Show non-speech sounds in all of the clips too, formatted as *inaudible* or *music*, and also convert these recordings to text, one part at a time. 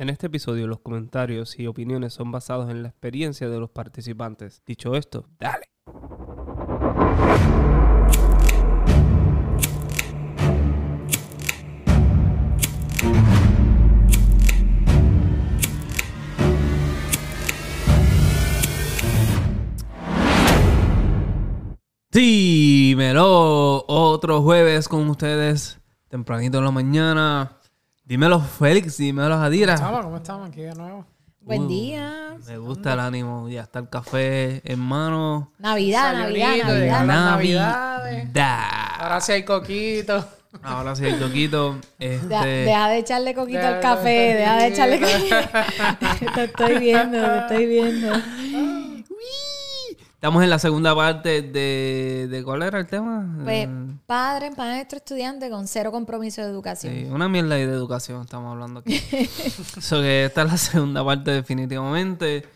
En este episodio los comentarios y opiniones son basados en la experiencia de los participantes. Dicho esto, dale. Dímelo, otro jueves con ustedes, tempranito en la mañana. Dímelo, Félix, dímelo, Adira. ¿Cómo estamos? ¿Cómo estamos? Aquí de nuevo. Buen Uh, día. Me gusta el ánimo, ya está el café en mano. Navidad, Navidad, Navidad. Navidad. Ahora sí hay coquito. Ahora sí, Toquito. Deja, Este, deja de echarle coquito Deja al café, deja de echarle coquito. *laughs* te estoy viendo, te estoy viendo. Estamos en la segunda parte de, de ¿cuál era el tema? Pues, Eh, padre, maestro, estudiante con cero compromiso de educación. sí, una mierda de educación estamos hablando aquí. *laughs* so que esta es la segunda parte definitivamente.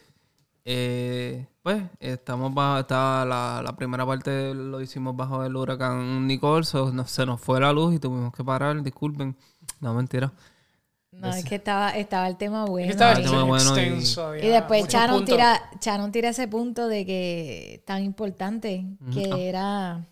Eh, pues estamos bajo, está la, la primera parte lo hicimos bajo el huracán Nicole, so no- se nos fue la luz y tuvimos que parar, disculpen. No, mentira. No, es que estaba, estaba el tema bueno. Estaba Ah, tema bueno y- extenso. había Y después Charon tira, Charon tira ese punto de que tan importante que era.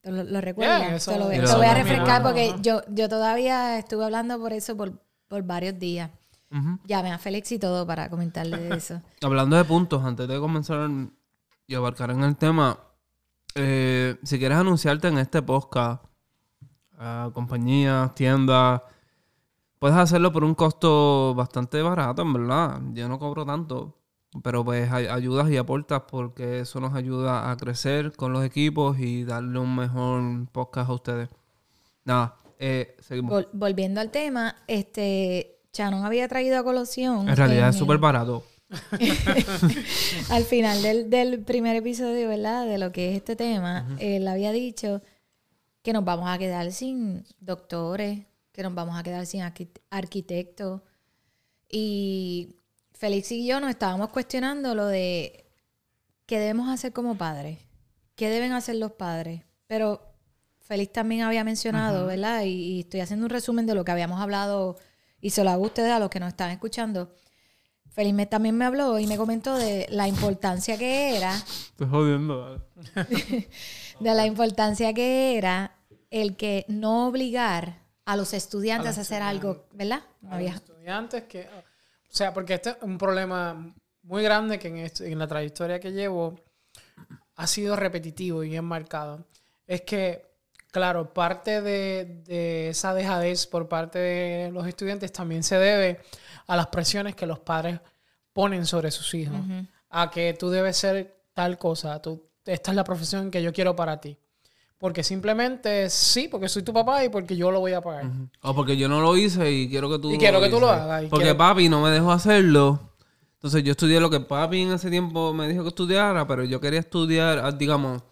¿Te ¿Lo, lo? Yeah, eso- te lo, voy- a refrescar porque yo, yo todavía estuve hablando por eso por, por varios días. Ujú. Llamé a Félix y todo para comentarle de eso. *laughs* Hablando de puntos, antes de comenzar y abarcar en el tema, eh, si quieres anunciarte en este podcast, a compañías, tiendas, puedes hacerlo por un costo bastante barato, en verdad. Yo no cobro tanto, pero pues ay- ayudas y aportas porque eso nos ayuda a crecer con los equipos y darle un mejor podcast a ustedes. Nada, eh, seguimos. Vol- volviendo al tema, este Chanon había traído a colación. En realidad en es súper barato. *laughs* Al final del, del primer episodio, ¿verdad? De lo que es este tema, él había dicho que nos vamos a quedar sin doctores, que nos vamos a quedar sin arqui- arquitectos. Y Félix y yo nos estábamos cuestionando lo de qué debemos hacer como padres, qué deben hacer los padres. Pero Félix también había mencionado, ¿verdad? Y, y estoy haciendo un resumen de lo que habíamos hablado y se lo hago a ustedes, a los que nos están escuchando. Félix me- también me habló y me comentó de la importancia que era, Estoy jodiendo. *laughs* de la importancia que era el que no obligar a los estudiantes a, los hacer algo, ¿verdad? No A los estudiantes que... O sea, porque este es un problema muy grande que en, en la trayectoria que llevo ha sido repetitivo y bien marcado. Es que, claro, parte de, de esa dejadez por parte de los estudiantes también se debe a las presiones que los padres ponen sobre sus hijos. A que tú debes ser tal cosa, tú, esta es la profesión que yo quiero para ti. Porque simplemente sí, porque soy tu papá y porque yo lo voy a pagar. O porque yo no lo hice y quiero que tú Y quiero que tú lo hagas, Porque quiero- papi no me dejó hacerlo. Entonces yo estudié lo que papi en ese tiempo me dijo que estudiara, pero yo quería estudiar, ah, digamos,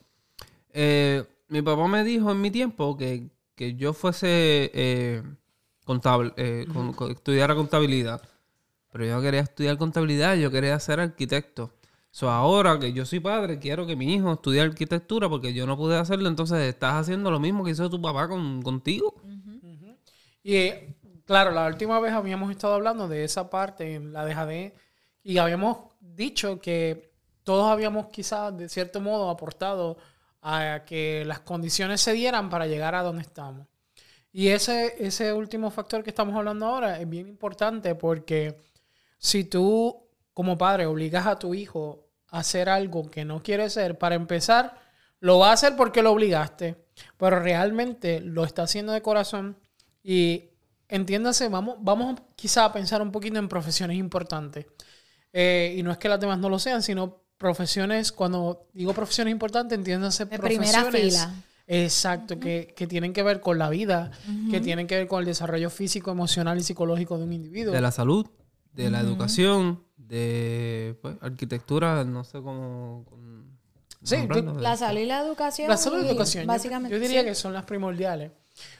eh, mi papá me dijo en mi tiempo que, que yo fuese eh, contable, eh, con- con- estudiara contabilidad. Pero yo no quería estudiar contabilidad, yo quería ser arquitecto. So, ahora que yo soy padre, quiero que mi hijo estudie arquitectura porque yo no pude hacerlo. Entonces estás haciendo lo mismo que hizo tu papá con, contigo. Y claro, la última vez habíamos estado hablando de esa parte en la dejadez y habíamos dicho que todos habíamos quizás de cierto modo aportado a que las condiciones se dieran para llegar a donde estamos. Y ese, ese último factor que estamos hablando ahora es bien importante porque si tú como padre obligas a tu hijo hacer algo que no quiere hacer, para empezar, lo va a hacer porque lo obligaste, pero realmente lo está haciendo de corazón y entiéndase, vamos, vamos quizá a pensar un poquito en profesiones importantes. Eh, y no es que las demás no lo sean, sino profesiones, cuando digo profesiones importantes, entiéndase De primera profesiones. fila. Exacto, que, que tienen que ver con la vida, que tienen que ver con el desarrollo físico, emocional y psicológico de un individuo. de la salud, de la educación, de pues, arquitectura, no sé cómo... cómo Sí, La salud y la educación. La salud y la educación, yo- Básicamente. yo, diría sí. que son las primordiales.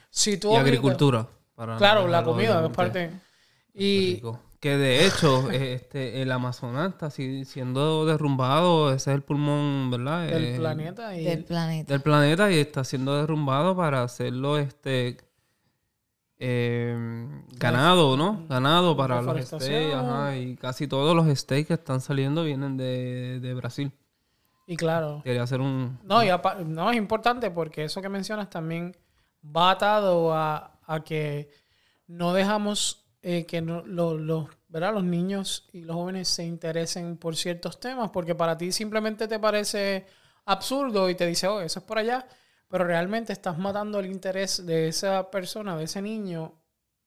Si tú y obligas- agricultura. para Claro, la comida es parte. Y. Que de hecho, *laughs* este, el Amazonas está si- siendo derrumbado, ese es el pulmón, ¿verdad? del Eh, planeta y Del planeta. del planeta y está siendo derrumbado para hacerlo este eh, ganado, ¿no? Ganado para los steaks, ajá, y casi todos los steaks que están saliendo vienen de, de Brasil. Y claro, Quería hacer un... No, y no, es importante porque eso que mencionas también va atado a, a que no dejamos eh, que no- lo- los, ¿verdad? los niños y los jóvenes se interesen por ciertos temas porque para ti simplemente te parece absurdo y te dice, oh, eso es por allá, pero realmente estás matando el interés de esa persona, de ese niño,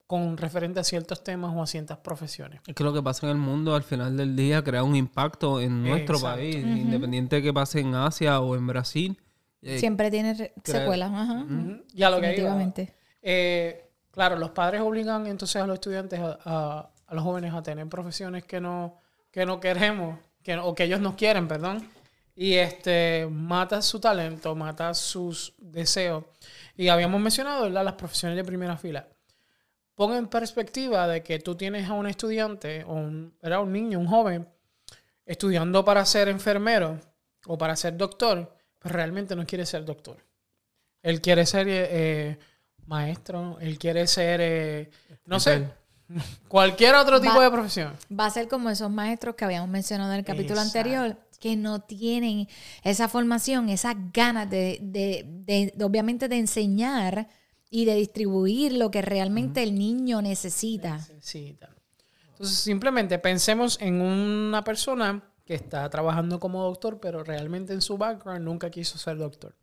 con referente a ciertos temas o a ciertas profesiones. Es que lo que pasa en el mundo al final del día crea un impacto en nuestro Exacto. país, independiente de que pase en Asia o en Brasil. Eh, Siempre tiene secuelas, ajá. Y a lo que iba. Eh, claro, los padres obligan entonces a los estudiantes, a, a- a los jóvenes, a tener profesiones que no, que no queremos, que, no- o que ellos no quieren, perdón. Y este mata su talento, mata sus deseos. Y habíamos mencionado ¿verdad? las profesiones de primera fila. Pon en perspectiva de que tú tienes a un estudiante, o un, ¿verdad? un niño, un joven, estudiando para ser enfermero o para ser doctor, pero realmente no quiere ser doctor. Él quiere ser eh, eh, maestro, él quiere ser, eh, no sé, *laughs* cualquier otro tipo Va- de profesión. Va a ser como esos maestros que habíamos mencionado en el capítulo Exacto. anterior, que no tienen esa formación, esas ganas de, de- de- de, obviamente, de enseñar y de distribuir lo que realmente el niño necesita. Necesita. Entonces, simplemente pensemos en una persona que está trabajando como doctor, pero realmente en su background nunca quiso ser doctor.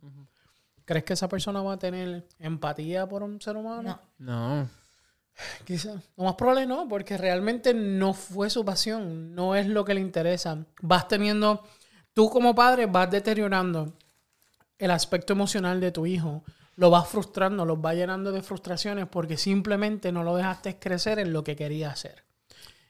¿Crees que esa persona va a tener empatía por un ser humano? No. No. Quizá. Lo más probable no, porque realmente no fue su pasión, no es lo que le interesa. Vas teniendo, tú como padre vas deteriorando el aspecto emocional de tu hijo, lo vas frustrando, lo vas llenando de frustraciones porque simplemente no lo dejaste crecer en lo que quería hacer.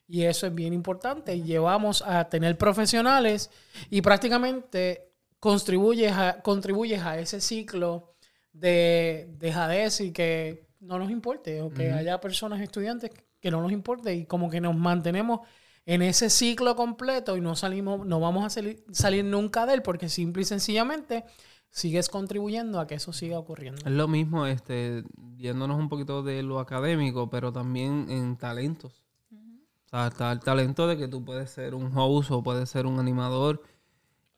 Y eso es bien importante. Llevamos a tener profesionales y prácticamente contribuyes a, contribuyes a ese ciclo de dejadez y que no nos importe, o que haya personas, estudiantes que no nos importe y como que nos mantenemos en ese ciclo completo y no salimos, no vamos a salir, salir nunca de él porque simple y sencillamente sigues contribuyendo a que eso siga ocurriendo. Es lo mismo, este, yéndonos un poquito de lo académico, pero también en talentos. O sea, está el talento de que tú puedes ser un host o puedes ser un animador.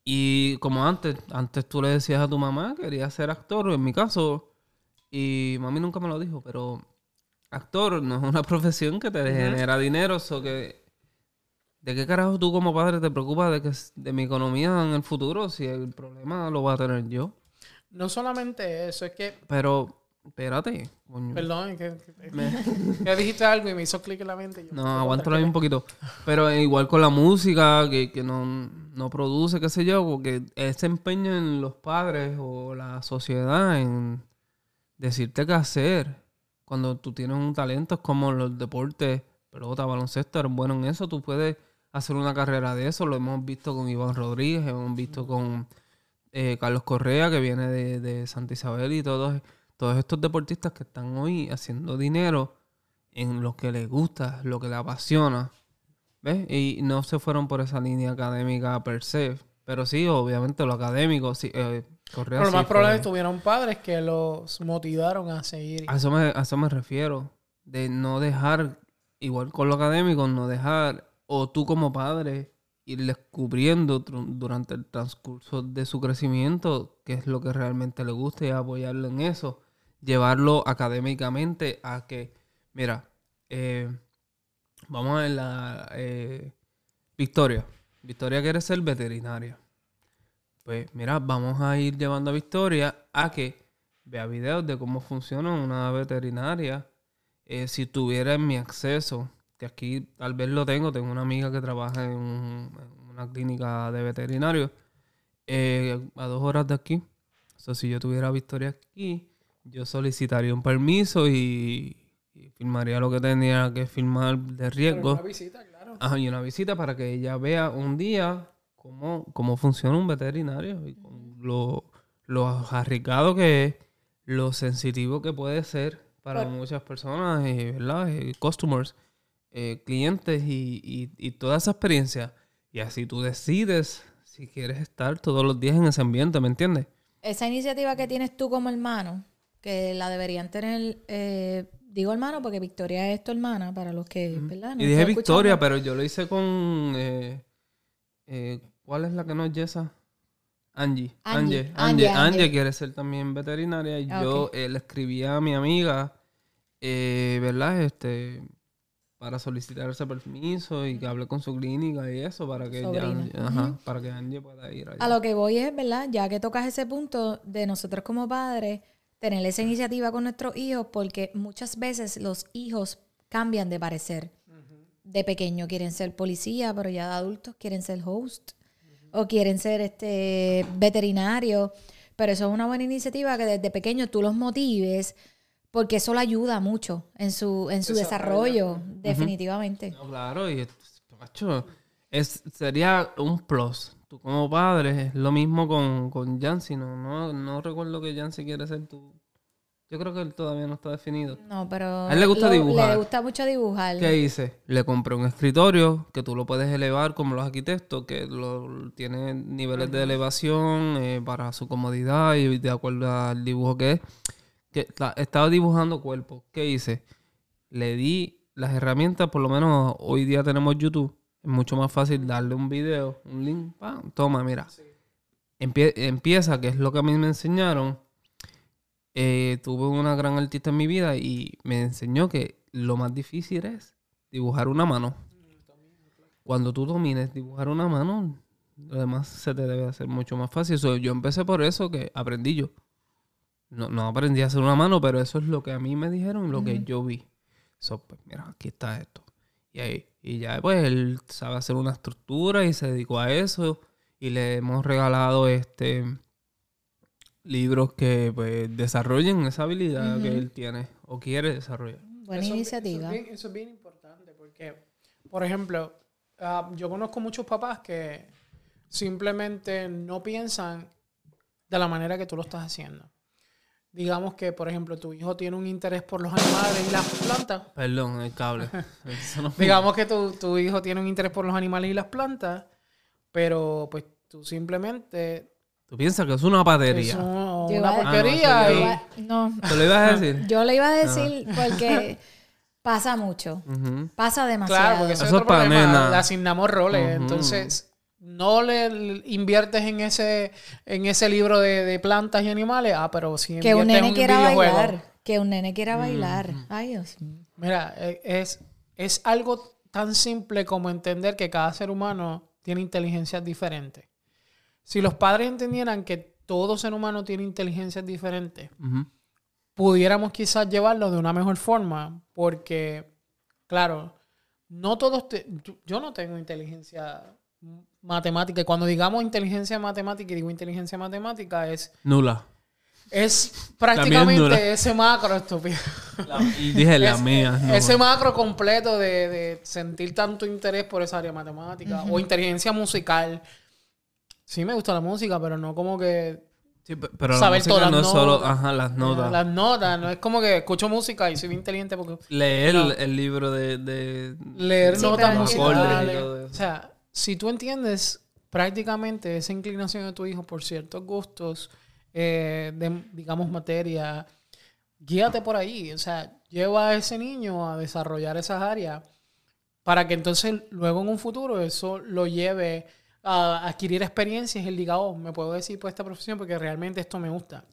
Y como antes, antes tú le decías a tu mamá, quería ser actor, en mi caso, y mami nunca me lo dijo, pero actor no es una *laughs* profesión que te genera dinero, so que ¿de qué carajo tú como padre te preocupas de que de mi economía en el futuro si el problema lo voy a tener yo? No solamente eso, es que, Pero, espérate, coño. perdón, que, que- que *laughs* dijiste algo y me hizo clic en la mente. yo, No, aguántalo ahí un poquito. Pero igual con la música, que, que no, no produce, qué sé yo, porque ese empeño en los padres o la sociedad en decirte qué hacer. Cuando tú tienes un talento, es como los deportes, pelota, baloncesto, eres bueno en eso, tú puedes hacer una carrera de eso. Lo hemos visto con Iván Rodríguez, hemos visto con eh, Carlos Correa, que viene de, de Santa Isabel, y todos, todos estos deportistas que están hoy haciendo dinero en lo que les gusta, lo que les apasiona. ¿Ves? Y no se fueron por esa línea académica per se. Pero sí, obviamente lo académico, sí, eh, Correa Pero lo sí más probable fue- es que tuvieron padres que los motivaron a seguir. a eso, me, a eso me refiero. De no dejar, igual con lo académico, no dejar, o tú como padre, ir descubriendo durante el transcurso de su crecimiento qué es lo que realmente le gusta y apoyarlo en eso. Llevarlo académicamente a que, mira, eh, vamos a ver la eh, Victoria. Victoria quiere ser veterinaria. Pues mira, vamos a ir llevando a Victoria a que vea videos de cómo funciona una veterinaria. Eh, si tuviera en mi acceso, que aquí tal vez lo tengo, tengo una amiga que trabaja en, un- en una clínica de veterinario eh, a dos horas de aquí. O sea, si yo tuviera a Victoria aquí, yo solicitaría un permiso y, y firmaría lo que tenía que firmar de riesgo. una visita, claro. Ajá, y una visita para que ella vea un día cómo, cómo funciona un veterinario y con lo, lo arriesgado que es, lo sensitivo que puede ser para muchas personas, y, ¿verdad? Y customers, eh, clientes y, y, y toda esa experiencia. Y así tú decides si quieres estar todos los días en ese ambiente, ¿me entiendes? Esa iniciativa que tienes tú como hermano, que la deberían tener eh, digo hermano porque Victoria es tu hermana, para los que, ¿verdad? No Y dije Victoria, escuchando. pero yo lo hice con... eh, eh, ¿Cuál es la que no es Yesa? Angie. Angie, Angie. Angie, Angie, Angie. Angie quiere ser también veterinaria. Y yo eh, le escribí a mi amiga, eh, ¿verdad? Este, para solicitar ese permiso y que hable con su clínica y eso para que, ajá, para que Angie pueda ir allá. A lo que voy es, ¿verdad? Ya que tocas ese punto de nosotros como padres, tener esa iniciativa con nuestros hijos, porque muchas veces los hijos cambian de parecer. De pequeño quieren ser policía, pero ya de adultos quieren ser host o quieren ser este veterinario. Pero eso es una buena iniciativa que desde pequeño tú los motives, porque eso le ayuda mucho en su, en su desarrollo, definitivamente. No, claro, y macho, es, sería un plus. Tú como padre, es lo mismo con, con Yancy, ¿no? No, no recuerdo que Yancy quiere ser tu... Yo creo que él todavía no está definido. No, pero A él le gusta dibujar. Le gusta mucho dibujar. ¿Qué hice? Le compré un escritorio que tú lo puedes elevar como los arquitectos, que lo, tiene niveles de elevación eh, para su comodidad y de acuerdo al dibujo que es. Que la- estaba dibujando cuerpos. ¿Qué hice? Le di las herramientas, por lo menos hoy día tenemos YouTube. Es mucho más fácil darle un video, un link, ¡pam! toma, mira. Empie- empieza, que es lo que a mí me enseñaron. Eh, tuve una gran artista en mi vida y me enseñó que lo más difícil es dibujar una mano. Cuando tú domines dibujar una mano, lo demás se te debe hacer mucho más fácil. So, yo empecé por eso que aprendí yo. No, no aprendí a hacer una mano, pero eso es lo que a mí me dijeron lo que yo vi. So, pues mira, aquí está esto. Y ahí, y ya pues él sabe hacer una estructura y se dedicó a eso. Y le hemos regalado este libros que pues desarrollen esa habilidad que él tiene o quiere desarrollar. Buena Eso- iniciativa. Eso es, bien, eso es bien importante porque, por ejemplo, ah, yo conozco muchos papás que simplemente no piensan de la manera que tú lo estás haciendo. Digamos que, por ejemplo, tu hijo tiene un interés por los animales y las plantas. Perdón, el cable. *laughs* No- Digamos que tu, tu hijo tiene un interés por los animales y las plantas, pero pues tú simplemente Tú piensas que es una patería. una iba- porquería Ah, no, y- no, ¿Te lo ibas a decir? *laughs* yo le iba a decir porque pasa mucho. Pasa demasiado. Claro, porque eso es Eso otro es problema. nena. Le asignamos roles. Entonces, no le inviertes en ese, en ese libro de, de plantas y animales. Ah, pero si que un en nene un quiera videojuego. bailar. Que un nene quiera bailar. Ay, Dios mío. Mira, e- es, es algo tan simple como entender que cada ser humano tiene inteligencias diferentes. Si los padres entendieran que todo ser humano tiene inteligencias diferentes, pudiéramos quizás llevarlo de una mejor forma, porque, claro, no todos, te- yo- no tengo inteligencia matemática, y cuando digamos inteligencia matemática y digo inteligencia matemática es, Nula. es nula. prácticamente ese macro, estúpido. Y dije la *laughs* Es- mía. no. ese macro completo de, de sentir tanto interés por esa área matemática o inteligencia musical. Sí me gusta la música, pero no como que Sí, pe- pero la saber música todas no las es solo notas. ajá, las notas. las notas, no es como que escucho música y soy bien inteligente porque Leer No. el libro de... de- leer Sí, notas musicales. O sea, si tú entiendes prácticamente esa inclinación de tu hijo por ciertos gustos, eh, de, digamos, materia, guíate por ahí. O sea, lleva a ese niño a desarrollar esas áreas para que entonces luego en un futuro eso lo lleve a adquirir experiencias y él diga, oh, me puedo decir por esta profesión porque realmente esto me gusta.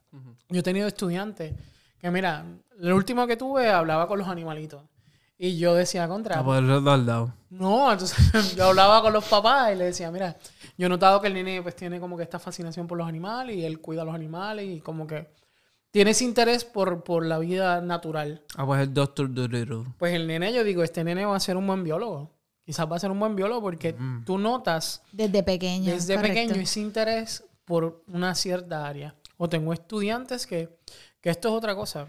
Yo he tenido estudiantes que, mira, el último que tuve hablaba con los animalitos. Y yo decía contra. A poder respaldado. No, entonces *laughs* yo hablaba con los papás y le decía, mira, yo he notado que el nene pues tiene como que esta fascinación por los animales y él cuida a los animales y como que tiene ese interés por, por la vida natural. Ah, pues el Doctor Dolittle. Pues el nene, yo digo, este nene va a ser un buen biólogo. Quizás va a ser un buen biólogo porque tú notas Desde pequeño. desde correcto. pequeño ese interés por una cierta área. O tengo estudiantes que, que esto es otra cosa,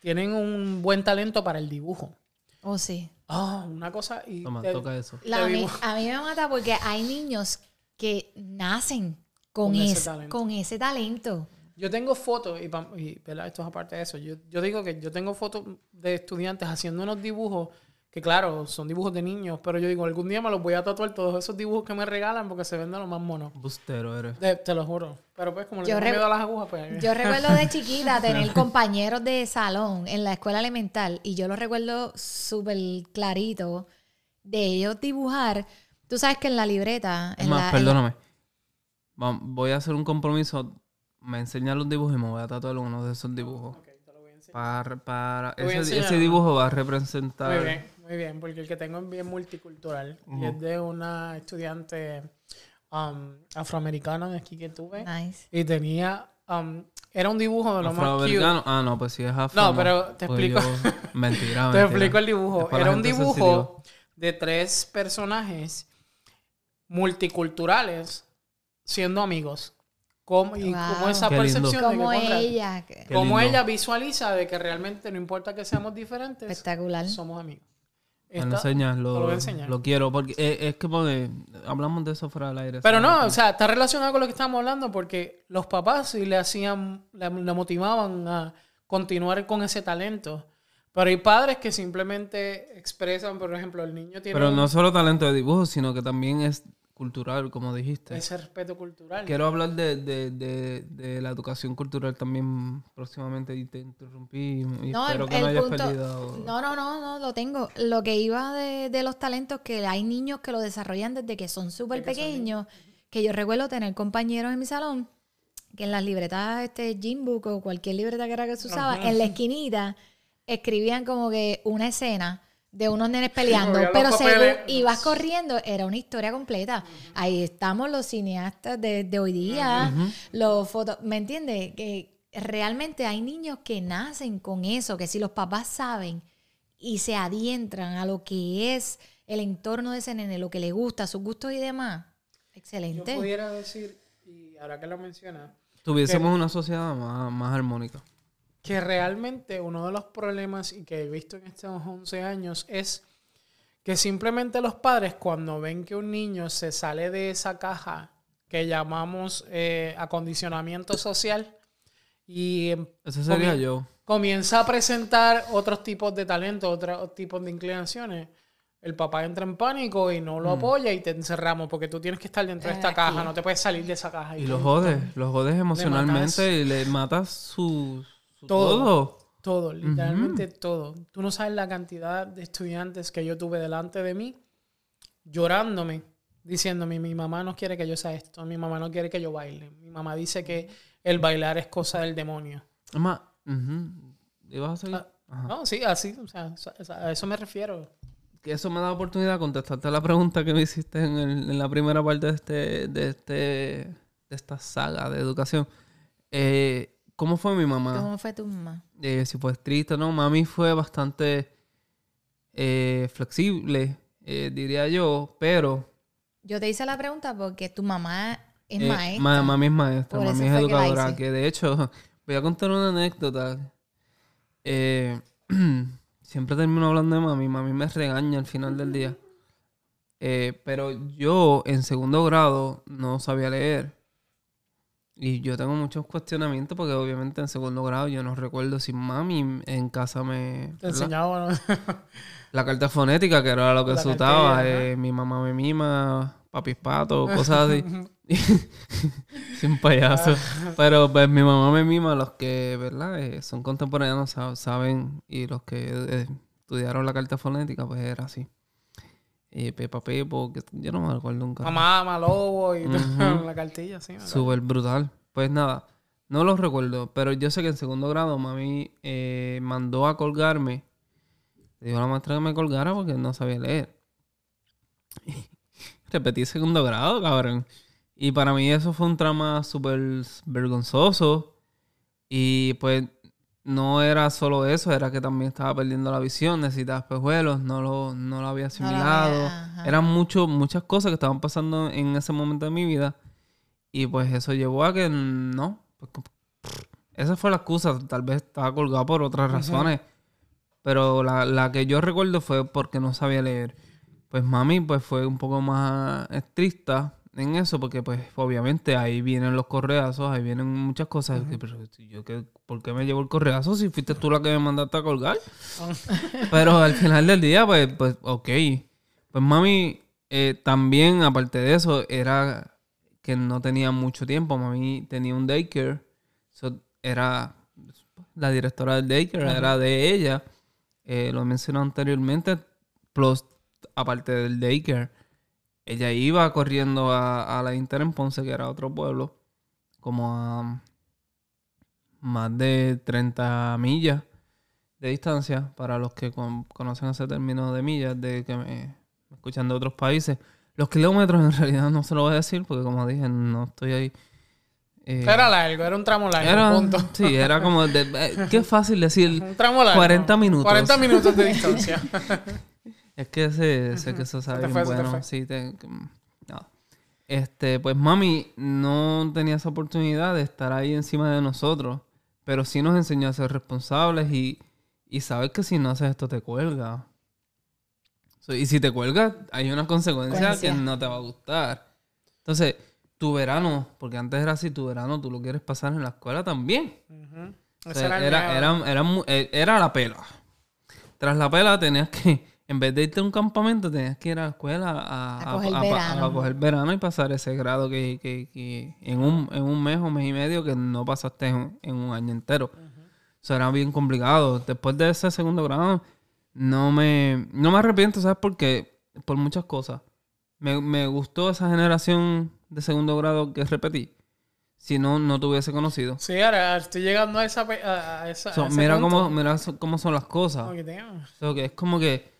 tienen un buen talento para el dibujo. Oh, sí. Ah, una cosa y Toma, te- toca eso. La- a, mí, a mí me mata porque hay niños que nacen con, Con ese es- talento. con ese talento. Yo tengo fotos, y, y, esto es aparte de eso, yo, yo digo que yo tengo fotos de estudiantes haciendo unos dibujos que claro, son dibujos de niños, pero yo digo, algún día me los voy a tatuar todos esos dibujos que me regalan porque se venden los más monos. Bustero eres. De- te lo juro. Pero pues como le Yo tengo miedo a las agujas, pues... Yo recuerdo de *laughs* chiquita tener *laughs* compañeros de salón en la escuela elemental y yo lo recuerdo súper clarito de ellos dibujar. Tú sabes que en la libreta... Es en más, la- en perdóname. Voy a hacer un compromiso. Me enseñan los dibujos y me voy a tatuar uno de esos dibujos. Ok, te lo voy a enseñar. Para, para ese, enseñar ese uno. dibujo va a representar. Muy bien, muy bien, porque el que tengo es bien multicultural. Y es de una estudiante um, afroamericana de aquí que tuve. Nice. Y tenía... um, era un dibujo de lo más cute. Afroamericano. Ah, no, pues sí es afro. No, pero te Pues explico. yo- *laughs* Mentira, Te mentira. explico el dibujo. Era un dibujo de tres personajes multiculturales siendo amigos. Cómo, y Wow. cómo esa Qué lindo. percepción de que Como ella. lindo. ella visualiza de que realmente no importa que seamos diferentes, Espectacular. somos amigos. Me lo enseñas, lo, lo quiero. Porque es que pone- hablamos de eso fuera del aire. Pero no, o sea, está relacionado con lo que estábamos hablando porque los papás sí le hacían, le, le motivaban a continuar con ese talento. Pero hay padres que simplemente expresan, por ejemplo, el niño tiene Pero no solo talento de dibujo, sino que también es cultural, como dijiste. ese respeto cultural. Quiero hablar de, de, de, de la educación cultural también próximamente y te interrumpí y No, espero el, que no hayas punto... perdido. No, no, no, no, lo tengo. Lo que iba de, de los talentos, que hay niños que lo desarrollan desde que son súper pequeños, que yo recuerdo tener compañeros en mi salón que en las libretas, este Gymbook o cualquier libreta que era que se usaba, en la esquinita escribían como que una escena de unos nenes peleando, pero según ibas corriendo, era una historia completa. Ahí estamos los cineastas de, de hoy día, los fotos, ¿me entiendes? Que realmente hay niños que nacen con eso, que si los papás saben y se adientran a lo que es el entorno de ese nene, lo que le gusta, sus gustos y demás, Yo excelente. pudiera decir, y ahora que lo mencionas, Tuviésemos una sociedad más, más armónica. Que realmente uno de los problemas y que he visto en estos 11 años es que simplemente los padres cuando ven que un niño se sale de esa caja que llamamos eh, acondicionamiento social y em, Ese sería comien- yo. comienza a presentar otros tipos de talentos, otros tipos de inclinaciones, el papá entra en pánico y no lo Mm. apoya y te encerramos porque tú tienes que estar dentro de esta Aquí. caja, no te puedes salir de esa caja. Y lo jodes, lo jodes emocionalmente y le matas su, Todo. todo. Literalmente todo. Tú no sabes la cantidad de estudiantes que yo tuve delante de mí llorándome, diciéndome, mi mamá no quiere que yo sea esto, mi mamá no quiere que yo baile, mi mamá dice que el bailar es cosa del demonio. Ujú. ¿ibas a seguir? Ah. No, sí, así, o sea, a eso me refiero. Que eso me da oportunidad de contestarte la pregunta que me hiciste en, el- en la primera parte de este, de este, de esta saga de educación. Eh, ¿Cómo fue mi mamá? ¿Cómo fue tu mamá? Eh, si fue estricta, ¿no? Mami fue bastante eh, flexible, eh, diría yo, pero Yo te hice la pregunta porque tu mamá es eh, maestra. ma- mami es maestra, Por mami es que educadora, que de hecho, *laughs* voy a contar una anécdota. *clears throat* Siempre termino hablando de mami, mami me regaña al final del día. Pero yo en segundo grado no sabía leer. Y yo tengo muchos cuestionamientos porque obviamente en segundo grado yo no recuerdo si mami en casa me... Te enseñaba, ¿no? La carta fonética, que era lo que ajá. eh, mi mamá me mima, papi pato, cosas así. *laughs* Sin payaso. Pero pues mi mamá me mima, los que, ¿verdad? Eh, son contemporáneos sab- saben, y los que eh, estudiaron la carta fonética, pues era así. Y Pepa Pepo, que yo no me acuerdo nunca. Mamá, Malobo y Ujú. *laughs* la cartilla, sí. Súper brutal. Pues nada, no los recuerdo, pero yo sé que en segundo grado mami eh, mandó a colgarme. Le dijo a la maestra que me colgara porque no sabía leer. *laughs* Repetí segundo grado, cabrón. Y para mí eso fue un trama súper vergonzoso. Y pues no era solo eso, era que también estaba perdiendo la visión, necesitaba espejuelos, no lo, no lo había asimilado. Eran mucho, muchas cosas que estaban pasando en ese momento de mi vida. Y pues eso llevó a que no. pues, esa fue la excusa. Tal vez estaba colgado por otras razones. Pero la, la que yo recuerdo fue porque no sabía leer. Pues mami pues fue un poco más estricta. En eso porque pues obviamente ahí vienen los correazos, ahí vienen muchas cosas. Pero yo, ¿qué, ¿Por qué me llevo el correazo si fuiste tú la que me mandaste a colgar? *laughs* pero al final del día, pues, pues ok. Pues mami, eh, también aparte de eso, era que no tenía mucho tiempo. Mami tenía un daycare. era la directora del daycare, era de ella. Eh, lo mencioné anteriormente. Plus, aparte del daycare ella iba corriendo a, la Inter en Ponce, que era otro pueblo, como a más de 30 millas de distancia, para los que conocen ese término de millas, de que me, escuchan de otros países. Los kilómetros en realidad no se lo voy a decir, porque como dije, no estoy ahí. Eh, era largo, era un tramo largo. punto. Sí, era como. De, eh, qué fácil decir. *laughs* un tramo largo. 40 minutos. 40 minutos de *laughs* distancia. *laughs* Es que sé, sé que eso sabe bien bueno. Sí, te, no. Este, pues mami no tenía esa oportunidad de estar ahí encima de nosotros, pero sí nos enseñó a ser responsables y, y sabes que si no haces esto te cuelga. y si te cuelga, hay una consecuencia que no te va a gustar. Entonces, tu verano, porque antes era así, tu verano tú lo quieres pasar en la escuela también. era, era, era, eh, era la pela. Tras la pela tenías que en vez de irte a un campamento, tenías que ir a la escuela a, coger, verano. y pasar ese grado que, en, un, mes o mes y medio que no pasaste en, un año entero. Eso era bien complicado. Después de ese segundo grado, no me, no me arrepiento, ¿sabes por qué? Por muchas cosas. Me, gustó esa generación de segundo grado que repetí. Si no, no te hubiese conocido. Sí, ahora estoy llegando a esa... mira, cómo, mira cómo son las cosas. que es como que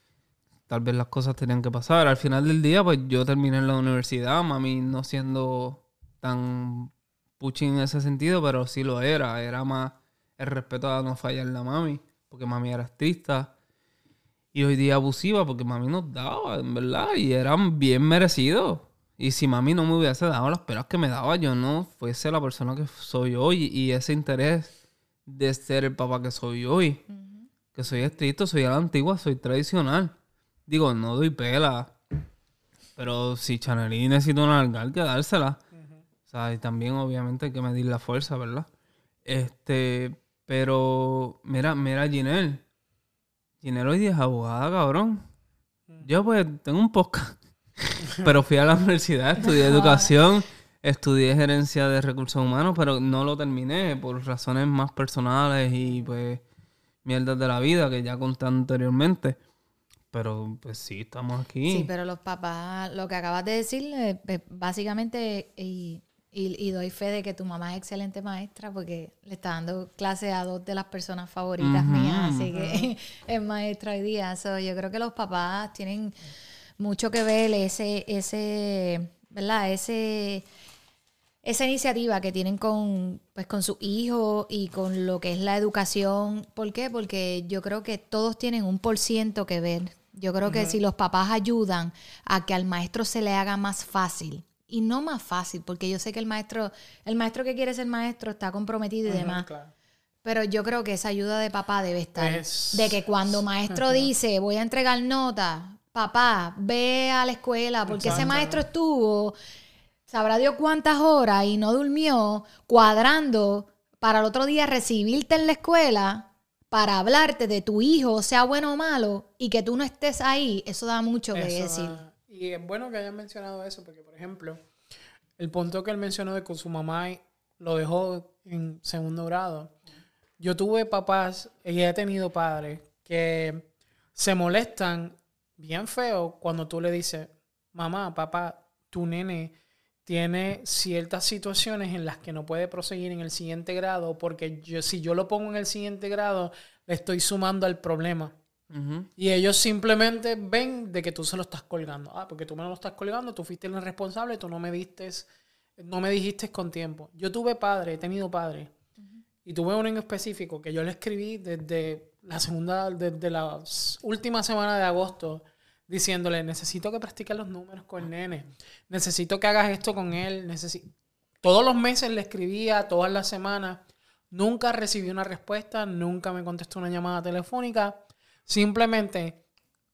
tal vez las cosas tenían que pasar. Al final del día, pues yo terminé en la universidad, mami no siendo tan puchín en ese sentido, pero sí lo era. Era más el respeto a no fallar la mami, porque mami era estricta. Y hoy día abusiva, porque mami nos daba, en verdad, y eran bien merecidos. Y si mami no me hubiese dado las peras que me daba, yo no fuese la persona que soy hoy. Y ese interés de ser el papá que soy hoy. Que soy estricto, soy a la antigua, soy tradicional. Digo, no doy pela. Pero si Chanelí necesita una hay que dársela. O sea, y también obviamente hay que medir la fuerza, ¿verdad? Este, pero mira, mira Ginelle. Ginelle hoy día es abogada, cabrón. Yo pues tengo un podcast. *laughs* pero fui a la universidad, estudié educación, estudié gerencia de recursos humanos, pero no lo terminé por razones más personales y pues mierdas de la vida que ya conté anteriormente. Pero pues sí, estamos aquí. Sí, pero los papás, lo que acabas de decir, eh, pues, básicamente, y, y, doy fe de que tu mamá es excelente maestra porque le está dando clase a dos de las personas favoritas mías, así que *laughs* es maestra hoy día. yo creo que los papás tienen mucho que ver ese, ese, ¿verdad? Ese esa iniciativa que tienen con, pues, con sus hijos y con lo que es la educación. ¿Por qué? Porque yo creo que todos tienen un por ciento que ver yo creo que si los papás ayudan a que al maestro se le haga más fácil, y no más fácil, porque yo sé que el maestro, el maestro que quiere ser maestro está comprometido y demás. Pero yo creo que esa ayuda de papá debe estar. De que cuando maestro dice, voy a entregar nota, papá, ve a la escuela, porque ese maestro estuvo, sabrá Dios cuántas horas y no durmió, cuadrando para el otro día recibirte en la escuela para hablarte de tu hijo, sea bueno o malo, y que tú no estés ahí, eso da mucho que decir. Y es bueno que hayan mencionado eso, porque, por ejemplo, el punto que él mencionó de que su mamá lo dejó en segundo grado. Yo tuve papás y he tenido padres que se molestan bien feo cuando tú le dices, mamá, papá, tu nene tiene ciertas situaciones en las que no puede proseguir en el siguiente grado porque yo, si yo lo pongo en el siguiente grado, le estoy sumando al problema. Y ellos simplemente ven de que tú se lo estás colgando. Ah, porque tú me lo estás colgando, tú fuiste el responsable, tú no me diste, no me dijiste con tiempo. Yo tuve padre, he tenido padre. Y tuve uno en específico que yo le escribí desde la segunda, desde la última semana de agosto diciéndole, necesito que practiques los números con el nene, necesito que hagas esto con él, necesito... Todos los meses le escribía, todas las semanas, nunca recibí una respuesta, nunca me contestó una llamada telefónica, simplemente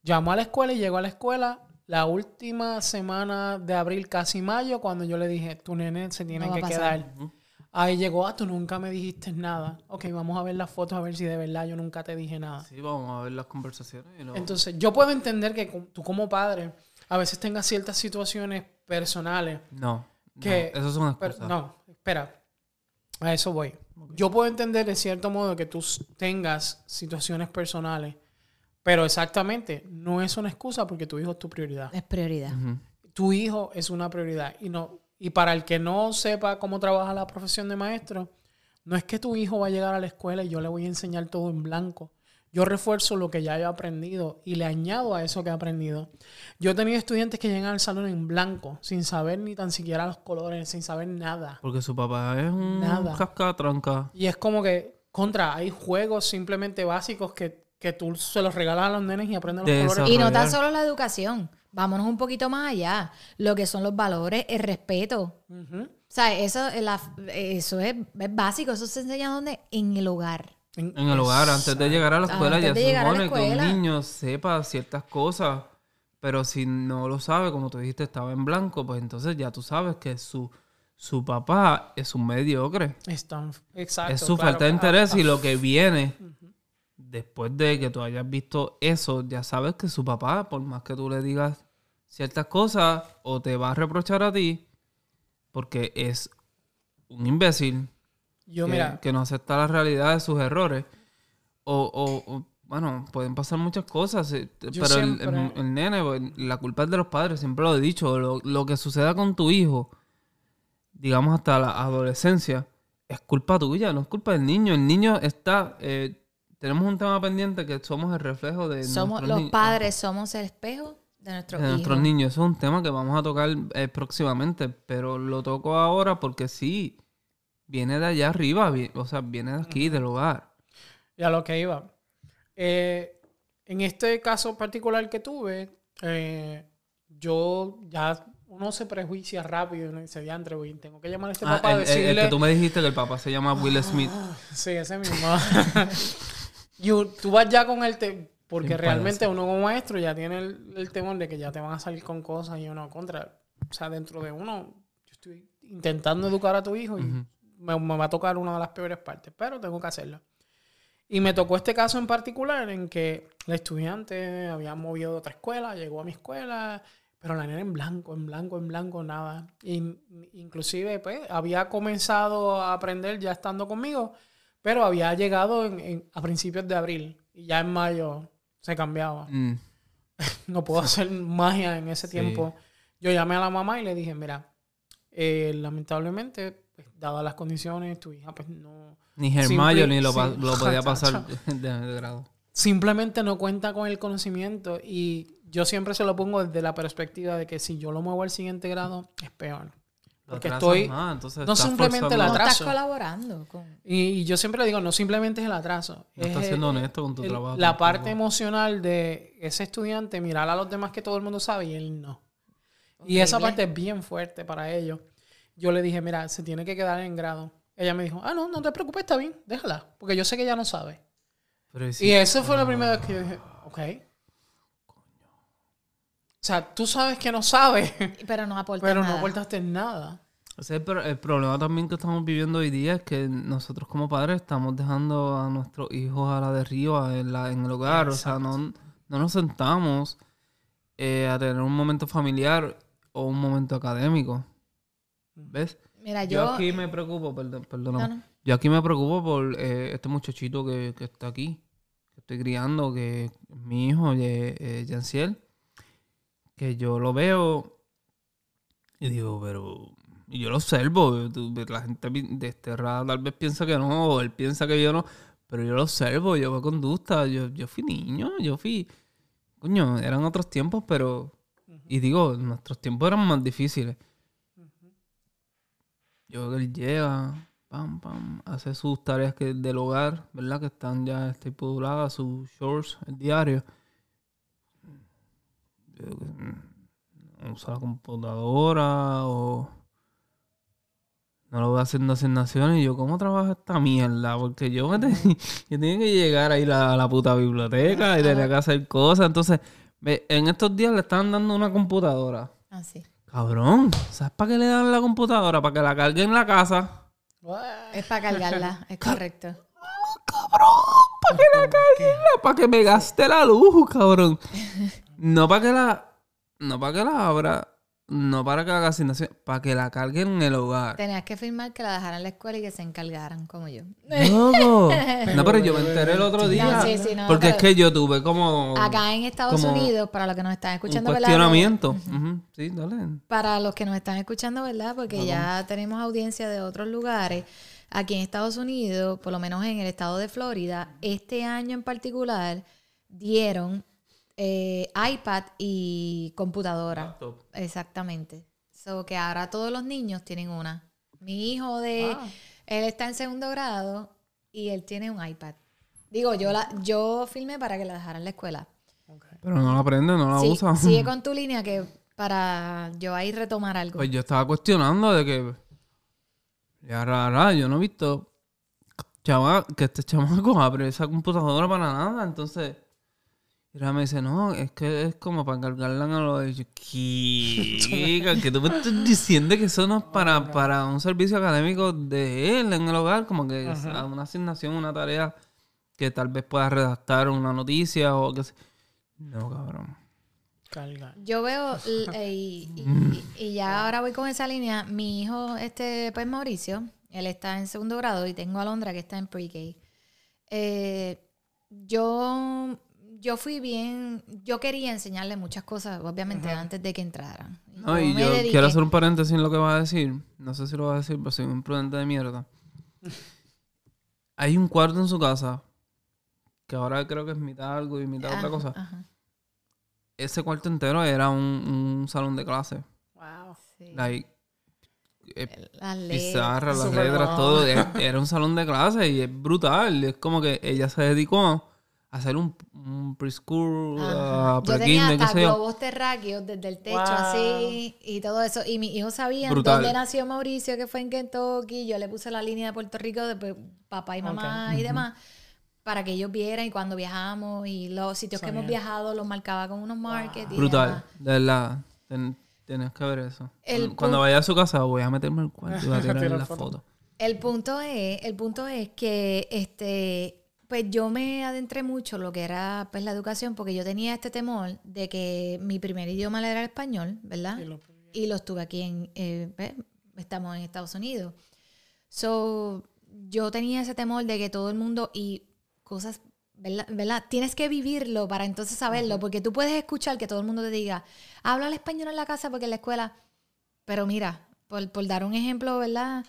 llamó a la escuela y llegó a la escuela, la última semana de abril, casi mayo, cuando yo le dije, tu nene se tiene No que quedar. Ahí llegó, ah, tú nunca me dijiste nada. Ok, vamos a ver las fotos a ver si de verdad yo nunca te dije nada. Sí, vamos a ver las conversaciones. y luego- Entonces, yo puedo entender que tú como padre a veces tengas ciertas situaciones personales. no, que- no, eso es una Pero, excusa. no, espera. A eso voy. Yo puedo entender de cierto modo que tú tengas situaciones personales, pero exactamente no es una excusa porque tu hijo es tu prioridad. Es prioridad. Tu hijo es una prioridad y no y para el que no sepa cómo trabaja la profesión de maestro, no es que tu hijo va a llegar a la escuela y yo le voy a enseñar todo en blanco. Yo refuerzo lo que ya he aprendido y le añado a eso que he aprendido. Yo he tenido estudiantes que llegan al salón en blanco, sin saber ni tan siquiera los colores, sin saber nada. Porque su papá es un Nada. cascatranca. Y es como que, contra, hay juegos simplemente básicos que, que tú se los regalas a los nenes y aprenden los De colores. Y no tan solo la educación. Vámonos un poquito más allá. Lo que son los valores, el respeto. O sea, eso, es la- eso es, es básico. Eso se enseña ¿dónde? En el hogar. En el hogar, antes de llegar a la escuela, Antes ya de se supone que un niño sepa ciertas cosas. Pero si no lo sabe, como tú dijiste, estaba en blanco, pues entonces ya tú sabes que su, su papá es un mediocre. Están- exacto. es su claro. falta de interés ah, y lo que viene después de que tú hayas visto eso, ya sabes que su papá, por más que tú le digas ciertas cosas, o te va a reprochar a ti, porque es un imbécil Yo, que, mira, que no acepta la realidad de sus errores. O, o- o, bueno, pueden pasar muchas cosas, eh, Yo pero el, siempre- el- el nene, pues, la culpa es de los padres, siempre lo he dicho. Lo, lo que suceda con tu hijo, digamos hasta la adolescencia, es culpa tuya, no es culpa del niño. El niño está... eh, tenemos un tema pendiente que somos el reflejo de Somos, los padres somos el espejo de nuestros de hijos. nuestros niños. Eso es un tema que vamos a tocar eh, próximamente, pero lo toco ahora porque sí, viene de allá arriba, o sea, viene de aquí, del hogar. y a lo que iba. Eh, en este caso particular que tuve, eh, yo ya uno se prejuicia rápido y dice, diantre, güey, tengo que llamar a este Ah, papá a el, el- el decirle... que tú me dijiste que el papá se llama Will Smith. Sí, ese mismo. *laughs* y tú vas ya con el... Te porque Sin realmente payaso. uno como maestro ya tiene el, el temor de que ya te van a salir con cosas y uno contra. O sea, dentro de uno, yo estoy intentando educar a tu hijo y Ujú. me, me va a tocar una de las peores partes, pero tengo que hacerlo. Y me tocó este caso en particular en que la estudiante había movido de otra escuela, llegó a mi escuela, pero la nena en blanco, en blanco, en blanco, nada. In- inclusive, pues, había comenzado a aprender ya estando conmigo, pero había llegado en- en- a principios de abril y ya en mayo se cambiaba. Mm, *laughs* No puedo hacer magia en ese Sí. tiempo. Yo llamé a la mamá y le dije, mira, eh, lamentablemente, pues, dadas las condiciones, tu hija pues no... Ni Simple- Hermione lo, pa- sí. lo podía *laughs* pasar de, de grado. simplemente no cuenta con el conocimiento y yo siempre se lo pongo desde la perspectiva de que si yo lo muevo al siguiente grado es peor. Porque estoy- más, entonces no simplemente No estás atraso. colaborando con... Y, y yo siempre le digo, no simplemente es el atraso. No es estás el- siendo honesto con tu el- trabajo. La parte emocional de ese estudiante, mirar a los demás que todo el mundo sabe y él no. Y esa parte es bien fuerte para ellos. Yo le dije, mira, se tiene que quedar en grado. Ella me dijo, ah, no, no te preocupes, está bien, déjala. Porque yo sé que ella no sabe. Pero Y eso fue la primera vez que yo dije, ok. O sea, tú sabes que no sabes, *laughs* Pero no aporta pero no nada. aportaste nada. ese es el, pro- el problema también que estamos viviendo hoy día es que nosotros como padres estamos dejando a nuestros hijos a la deriva en, la, en el hogar. O sea, no, no nos sentamos eh, a tener un momento familiar o un momento académico. ¿Ves? Mira, Yo, yo... aquí me preocupo, perdón, perdóname. No, no. Yo aquí me preocupo por eh, este muchachito que, que está aquí, que estoy criando, que es mi hijo, eh, Yanciel, que yo lo veo y digo, pero... Y yo lo observo, la gente pi- desterrada tal vez piensa que no, o él piensa que yo no, pero yo lo observo, yo veo conducta, yo, yo fui niño, yo fui... Coño, eran otros tiempos, pero... Y digo, nuestros tiempos eran más difíciles. Yo veo que él llega, pam, pam, hace sus tareas que, del hogar, ¿verdad? Que están ya estipuladas, sus shorts, el diario. Yo veo que, mm, usa la computadora o no lo voy haciendo asignaciones y yo, ¿cómo trabajo esta mierda? Porque yo, me te- *laughs* yo tenía que llegar a ir a la puta biblioteca y tenía que hacer cosas, entonces en estos días le están dando una computadora. Ah, sí. Cabrón, ¿sabes para qué le dan la computadora? Para que la carguen en la casa. Es para cargarla, es correcto. Para que la carguen, para que me gaste la luz, cabrón. *laughs* No para que la. No para que la abra. No para que haga asignación. Para que la carguen en el hogar. Tenías que firmar que la dejaran en la escuela y que se encargaran, como yo. Loco. *laughs* No, pero yo me enteré el otro día. sí, sí, no, porque es que yo tuve como. Acá en Estados como Unidos, para los que nos están un escuchando, ¿verdad? Sí, dale. Para los que nos están escuchando, ¿verdad? Porque ya tenemos audiencia de otros lugares. Aquí en Estados Unidos, por lo menos en el estado de Florida, este año en particular, dieron eh, iPad y computadora. Laptop. Exactamente. So que ahora todos los niños tienen una. Mi hijo de Wow. él está en segundo grado y él tiene un iPad. Digo, yo la, yo filmé para que la dejara en la escuela. Pero no la aprende, no la Sí, usa. sigue *laughs* con tu línea que para yo ahí retomar algo. Pues yo estaba cuestionando de que. Ya rara, yo no he visto chama, que este chamaco abre esa computadora para nada. Entonces, y ella me dice, no, es que es como para cargarla en el... Y yo, ¿qué? que tú me estás diciendo que eso no es para, para un servicio académico de él en el hogar, como que es una asignación, una tarea que tal vez pueda redactar una noticia o que sé. No, cabrón. Carga. Yo veo, *laughs* eh, y, y- y- y ya ahora voy con esa línea, mi hijo, este, pues Mauricio, él está en segundo grado y tengo a Londra que está en pre-K. Eh, yo, yo fui bien, yo quería enseñarle muchas cosas, obviamente, antes de que entraran. No, y yo dediqué- quiero hacer un paréntesis en lo que vas a decir. No sé si lo vas a decir, pero soy un prudente de mierda. *laughs* Hay un cuarto en su casa que ahora creo que es mitad algo y mitad otra cosa. ajá, Ese cuarto entero era un, un salón de clase. Wow. sí. Like, eh, Las letras. pizarras, las letras, todo. *laughs* Era un salón de clase y es brutal. Es como que ella se dedicó hacer un, un preschool, uh, Yo tenía hasta globos terráqueos desde el techo Wow. así y todo eso. Y mis hijos sabían Brutal. dónde nació Mauricio, que fue en Kentucky. Yo le puse la línea de Puerto Rico de papá y mamá y demás para que ellos vieran y cuando viajamos y los sitios que hemos viajado los marcaba con unos markets. Brutal, de verdad. Ten- tienes que ver eso. El Cuando- vaya a su casa voy a meterme al cuarto y voy a *laughs* tirar Tirar la foto. foto. El punto es, el punto es que este, pues yo me adentré mucho en lo que era pues la educación, porque yo tenía este temor de que mi primer idioma era el español, ¿verdad? Y lo- y los tuve aquí en, eh, ¿ves? estamos en Estados Unidos. So, yo tenía ese temor de que todo el mundo y cosas, ¿verdad? ¿verdad? Tienes que vivirlo para entonces saberlo, porque tú puedes escuchar que todo el mundo te diga, habla el español en la casa porque en la escuela, pero mira, por, por dar un ejemplo, ¿verdad?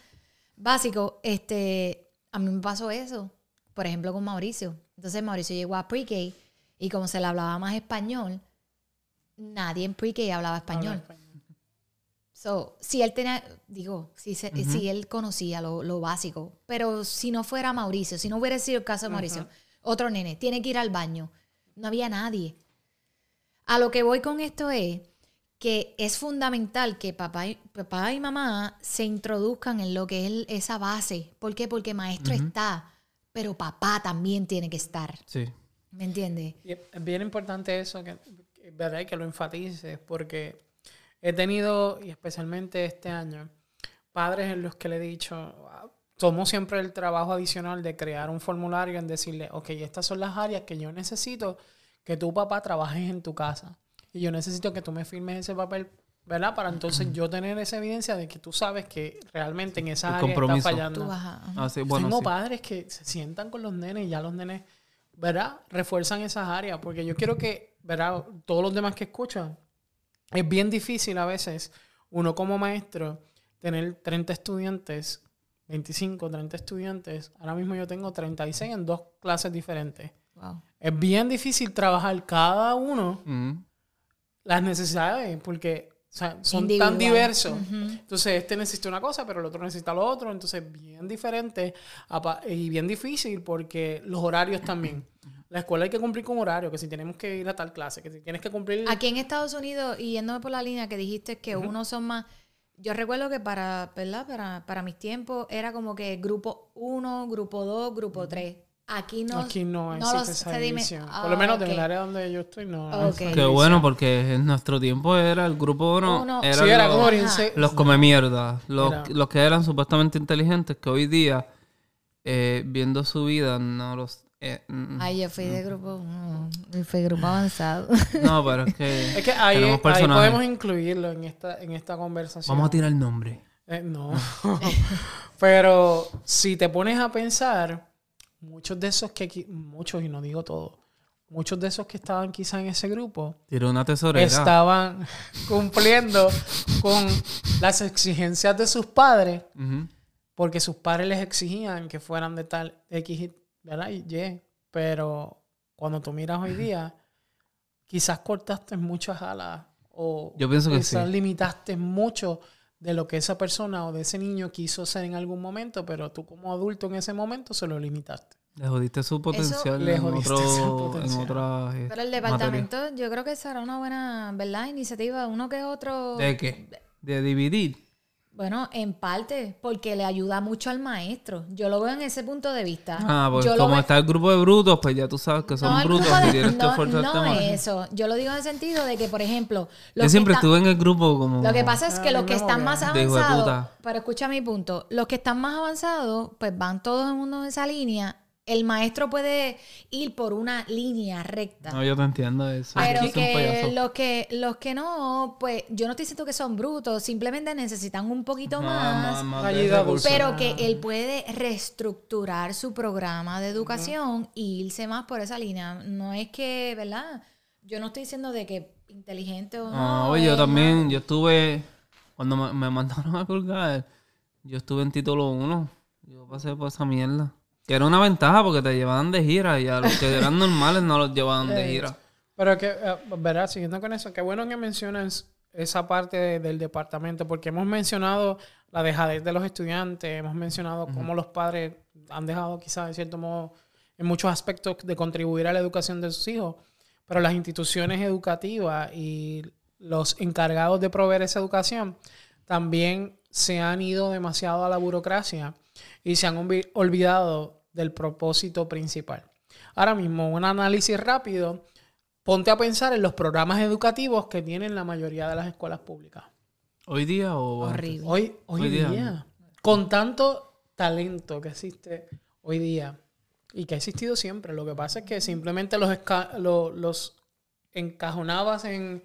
Básico, este, a mí me pasó eso, por ejemplo, con Mauricio. Entonces Mauricio llegó a pre-K y como se le hablaba más español, nadie en pre-K hablaba español. Habla español. So, si él tenía, digo, si, se- si él conocía lo, lo básico, pero si no fuera Mauricio, si no hubiera sido el caso de Mauricio, otro nene, tiene que ir al baño, no había nadie. A lo que voy con esto es que es fundamental que papá y, papá y mamá se introduzcan en lo que es esa base. ¿Por qué? Porque maestro está, pero papá también tiene que estar. Sí. ¿Me entiendes? Y es bien importante eso, que, que- ¿verdad? Y que lo enfatices, porque he tenido, y especialmente este año, padres en los que le he dicho, "Ah, tomo siempre el trabajo adicional de crear un formulario en decirle, ok, estas son las áreas que yo necesito que tu papá trabajes en tu casa. Y yo necesito que tú me firmes ese papel, ¿verdad? Para entonces yo tener esa evidencia de que tú sabes que realmente en esa El área está compromiso. fallando. Tú ajá. Ah, sí, bueno, Tengo sí. padres que se sientan con los nenes y ya los nenes, ¿verdad? Refuerzan esas áreas. Porque yo quiero que, ¿verdad? Todos los demás que escuchan, es bien difícil a veces, uno como maestro, tener 30 estudiantes, 25, 30 estudiantes. Ahora mismo yo tengo 36 en dos clases diferentes. Wow. Es bien difícil trabajar cada uno Mm. las necesidades, porque o sea, son tan diversos. Entonces, este necesita una cosa, pero el otro necesita lo otro. Entonces, bien diferente y bien difícil porque los horarios también. La escuela hay que cumplir con horario, que si tenemos que ir a tal clase, que si tienes que cumplir... Aquí en Estados Unidos, y yéndome por la línea que dijiste que unos son más. Yo recuerdo que para, ¿verdad? Para, para mis tiempos era como que grupo 1, grupo 2, grupo 3. Aquí no, Aquí no no existe los- esa división. Ah, Por lo menos ok. en el área donde yo estoy, no. Qué bueno, porque en nuestro tiempo era el grupo uno. Uno- era Sí, era los, como los come mierda. Los, Era- los que eran supuestamente inteligentes, que hoy día, eh, viendo su vida, no los. eh, mm, Ay, yo fui de grupo, mm, yo fui de grupo avanzado. *laughs* no, pero es que. *laughs* Es que ahí, ahí podemos incluirlo en esta, en esta conversación. Vamos a tirar el nombre. Eh, no. *laughs* Pero si te pones a pensar, muchos de esos que, muchos, y no digo todos, muchos de esos que estaban quizá en ese grupo, Tiró una tesorera. estaban *laughs* cumpliendo con las exigencias de sus padres, porque sus padres les exigían que fueran de tal X, y- ¿verdad? Y Y. Pero cuando tú miras hoy día, quizás cortaste muchas alas o Yo pienso que quizás sí. limitaste mucho de lo que esa persona o de ese niño quiso ser en algún momento, pero tú como adulto en ese momento se lo limitaste. Le jodiste su potencial en, jodiste otro, su en potencial. otra. eh, Pero el materia. departamento, yo creo que será una buena, ¿verdad? Iniciativa, uno que otro. ¿De qué? De dividir. Bueno, en parte, porque le ayuda mucho al maestro. Yo lo veo en ese punto de vista. Ah, pues Yo como está el grupo de brutos, pues ya tú sabes que son No, brutos y tienes que no, esforzarte no más. eso. Yo lo digo en el sentido de que, por ejemplo, los Yo siempre estuve en el grupo como. Lo que pasa es Ah, que a los que están más avanzados, puta. pero escucha mi punto, los que están más avanzados, pues van todos en uno de esa línea. El maestro puede ir por una línea recta. No, yo te entiendo eso. Pero que los que los que no, pues yo no estoy diciendo que son brutos, simplemente necesitan un poquito más. más Ayuda. Pero que él puede reestructurar su programa de educación e irse más por esa línea. No es que, ¿verdad? Yo no estoy diciendo de que inteligente o no. No, yo también, más- yo estuve, cuando me, me mandaron a colgar, yo estuve en título 1. Yo pasé por esa mierda. Que era una ventaja porque te llevaban de gira y a los que eran normales no los llevaban de *laughs* gira. Pero que, eh, verá, siguiendo con eso, qué bueno que mencionas esa parte de- del departamento, porque hemos mencionado la dejadez de los estudiantes, hemos mencionado cómo los padres han dejado quizás de cierto modo en muchos aspectos de contribuir a la educación de sus hijos, pero las instituciones educativas y los encargados de proveer esa educación también se han ido demasiado a la burocracia y se han olvi- olvidado del propósito principal. Ahora mismo, un análisis rápido, ponte a pensar en los programas educativos que tienen la mayoría de las escuelas públicas. ¿Hoy día o? Horrible. Hoy, hoy, Hoy día, día. con tanto talento que existe hoy día y que ha existido siempre, lo que pasa es que simplemente los, esca- lo- los encajonabas en